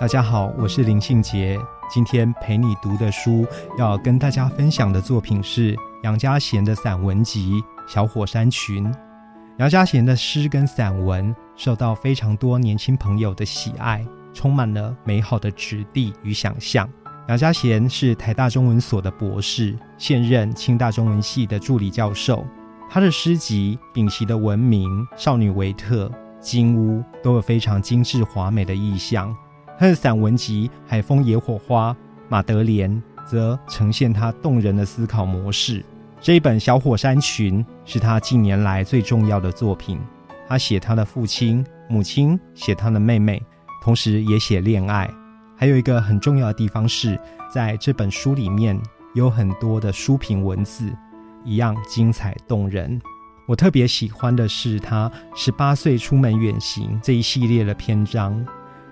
大家好，我是林信杰。今天陪你读的书，要跟大家分享的作品是杨家贤的散文集《小火山群》。杨家贤的诗跟散文受到非常多年轻朋友的喜爱，充满了美好的质地与想象。杨家贤是台大中文所的博士，现任清大中文系的助理教授。他的诗集《丙席的文明》《少女维特》《金屋》都有非常精致华美的意象。他的散文集《海风野火花》《马德莲》则呈现他动人的思考模式。这一本《小火山群》是他近年来最重要的作品。他写他的父亲、母亲，写他的妹妹，同时也写恋爱。还有一个很重要的地方是，在这本书里面有很多的书评文字，一样精彩动人。我特别喜欢的是他十八岁出门远行这一系列的篇章。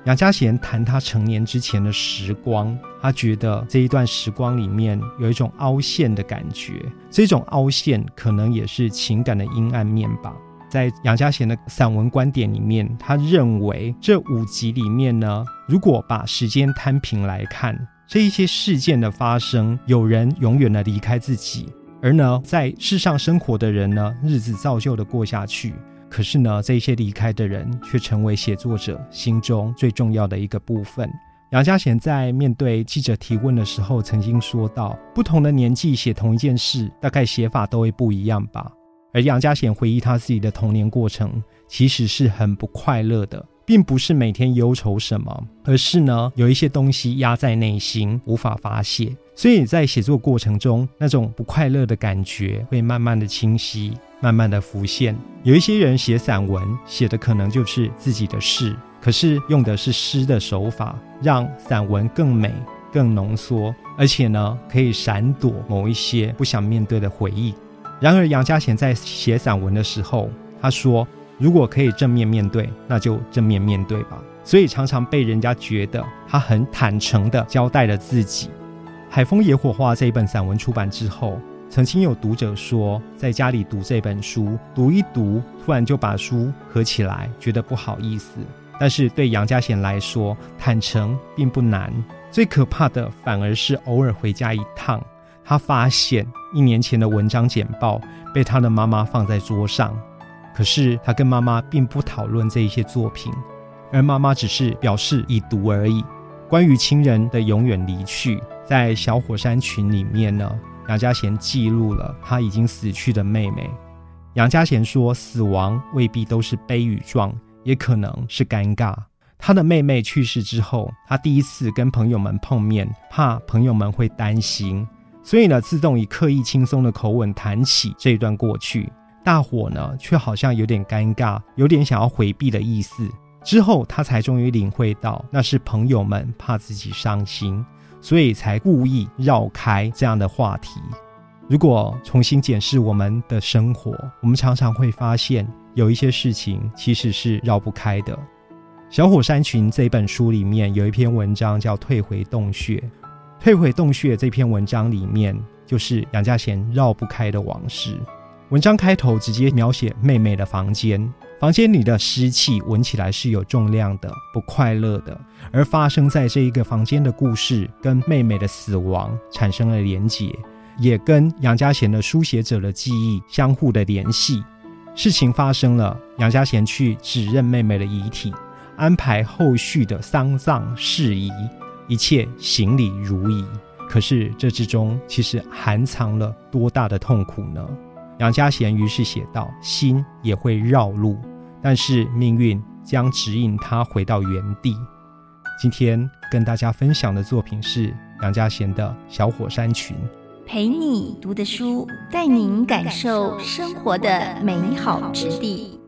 杨家贤谈他成年之前的时光，他觉得这一段时光里面有一种凹陷的感觉，这种凹陷可能也是情感的阴暗面吧。在杨家贤的散文观点里面，他认为这五集里面呢，如果把时间摊平来看，这一些事件的发生，有人永远的离开自己，而呢，在世上生活的人呢，日子照旧的过下去。可是呢，这些离开的人却成为写作者心中最重要的一个部分。杨家贤在面对记者提问的时候，曾经说到：不同的年纪写同一件事，大概写法都会不一样吧。而杨家贤回忆他自己的童年过程，其实是很不快乐的，并不是每天忧愁什么，而是呢，有一些东西压在内心无法发泄。所以在写作过程中，那种不快乐的感觉会慢慢的清晰。慢慢的浮现，有一些人写散文，写的可能就是自己的事，可是用的是诗的手法，让散文更美、更浓缩，而且呢，可以闪躲某一些不想面对的回忆。然而，杨家贤在写散文的时候，他说：“如果可以正面面对，那就正面面对吧。”所以常常被人家觉得他很坦诚的交代了自己。《海风野火花》这一本散文出版之后。曾经有读者说，在家里读这本书，读一读，突然就把书合起来，觉得不好意思。但是对杨家贤来说，坦诚并不难，最可怕的反而是偶尔回家一趟，他发现一年前的文章简报被他的妈妈放在桌上，可是他跟妈妈并不讨论这一些作品，而妈妈只是表示已读而已。关于亲人的永远离去，在小火山群里面呢？杨家贤记录了他已经死去的妹妹。杨家贤说：“死亡未必都是悲与壮，也可能是尴尬。”他的妹妹去世之后，他第一次跟朋友们碰面，怕朋友们会担心，所以呢，自动以刻意轻松的口吻谈起这一段过去。大伙呢，却好像有点尴尬，有点想要回避的意思。之后，他才终于领会到，那是朋友们怕自己伤心。所以才故意绕开这样的话题。如果重新检视我们的生活，我们常常会发现有一些事情其实是绕不开的。《小火山群》这本书里面有一篇文章叫《退回洞穴》，《退回洞穴》这篇文章里面就是杨家贤绕不开的往事。文章开头直接描写妹妹的房间。房间里的湿气闻起来是有重量的，不快乐的。而发生在这一个房间的故事，跟妹妹的死亡产生了连结，也跟杨家贤的书写者的记忆相互的联系。事情发生了，杨家贤去指认妹妹的遗体，安排后续的丧葬事宜，一切行礼如仪。可是这之中其实含藏了多大的痛苦呢？杨家贤于是写道：“心也会绕路，但是命运将指引他回到原地。”今天跟大家分享的作品是杨家贤的《小火山群》，陪你读的书，带您感受生活的美好之地。